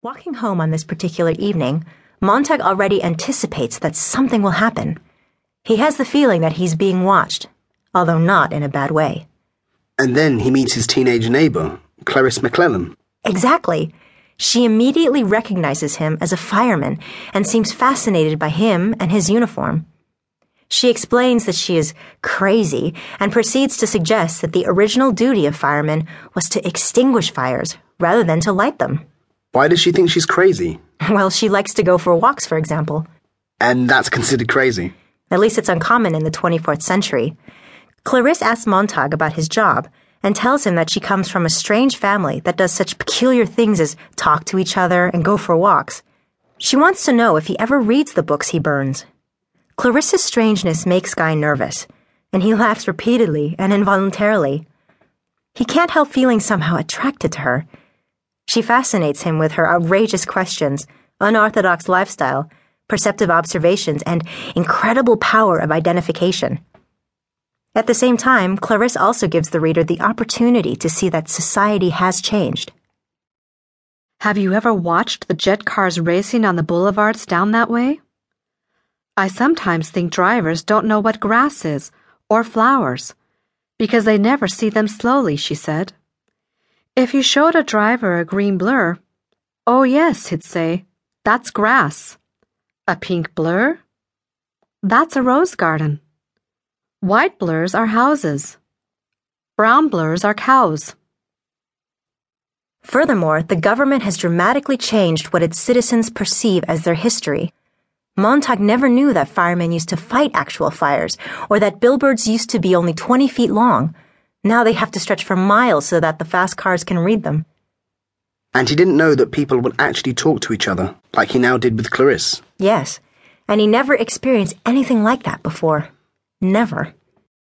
Walking home on this particular evening, Montag already anticipates that something will happen. He has the feeling that he's being watched, although not in a bad way. And then he meets his teenage neighbor, Clarisse McClellan. Exactly. She immediately recognizes him as a fireman and seems fascinated by him and his uniform. She explains that she is crazy and proceeds to suggest that the original duty of firemen was to extinguish fires rather than to light them. Why does she think she's crazy? Well, she likes to go for walks, for example. And that's considered crazy. At least it's uncommon in the 24th century. Clarisse asks Montag about his job and tells him that she comes from a strange family that does such peculiar things as talk to each other and go for walks. She wants to know if he ever reads the books he burns. Clarisse's strangeness makes Guy nervous, and he laughs repeatedly and involuntarily. He can't help feeling somehow attracted to her she fascinates him with her outrageous questions, unorthodox lifestyle, perceptive observations, and incredible power of identification. At the same time, Clarisse also gives the reader the opportunity to see that society has changed. Have you ever watched the jet cars racing on the boulevards down that way? I sometimes think drivers don't know what grass is or flowers because they never see them slowly, she said. If you showed a driver a green blur, oh yes, he'd say, that's grass. A pink blur? That's a rose garden. White blurs are houses. Brown blurs are cows. Furthermore, the government has dramatically changed what its citizens perceive as their history. Montag never knew that firemen used to fight actual fires, or that billboards used to be only 20 feet long. Now they have to stretch for miles so that the fast cars can read them. And he didn't know that people would actually talk to each other, like he now did with Clarisse. Yes, and he never experienced anything like that before. Never.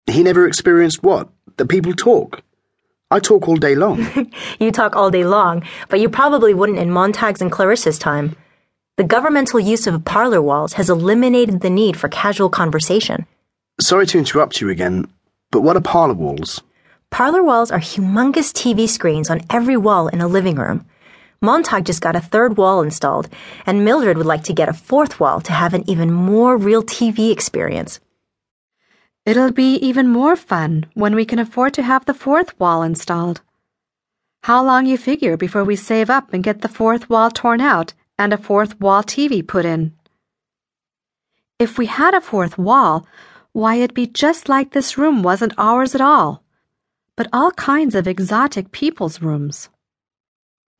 He never experienced what? That people talk. I talk all day long. you talk all day long, but you probably wouldn't in Montag's and Clarisse's time. The governmental use of parlor walls has eliminated the need for casual conversation. Sorry to interrupt you again, but what are parlor walls? Parlor walls are humongous TV screens on every wall in a living room. Montag just got a third wall installed, and Mildred would like to get a fourth wall to have an even more real TV experience. It'll be even more fun when we can afford to have the fourth wall installed. How long you figure before we save up and get the fourth wall torn out and a fourth wall TV put in? If we had a fourth wall, why it'd be just like this room wasn't ours at all but all kinds of exotic people's rooms.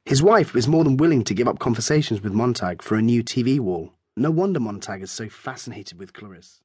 His wife was more than willing to give up conversations with Montag for a new TV wall. No wonder Montag is so fascinated with Clarisse.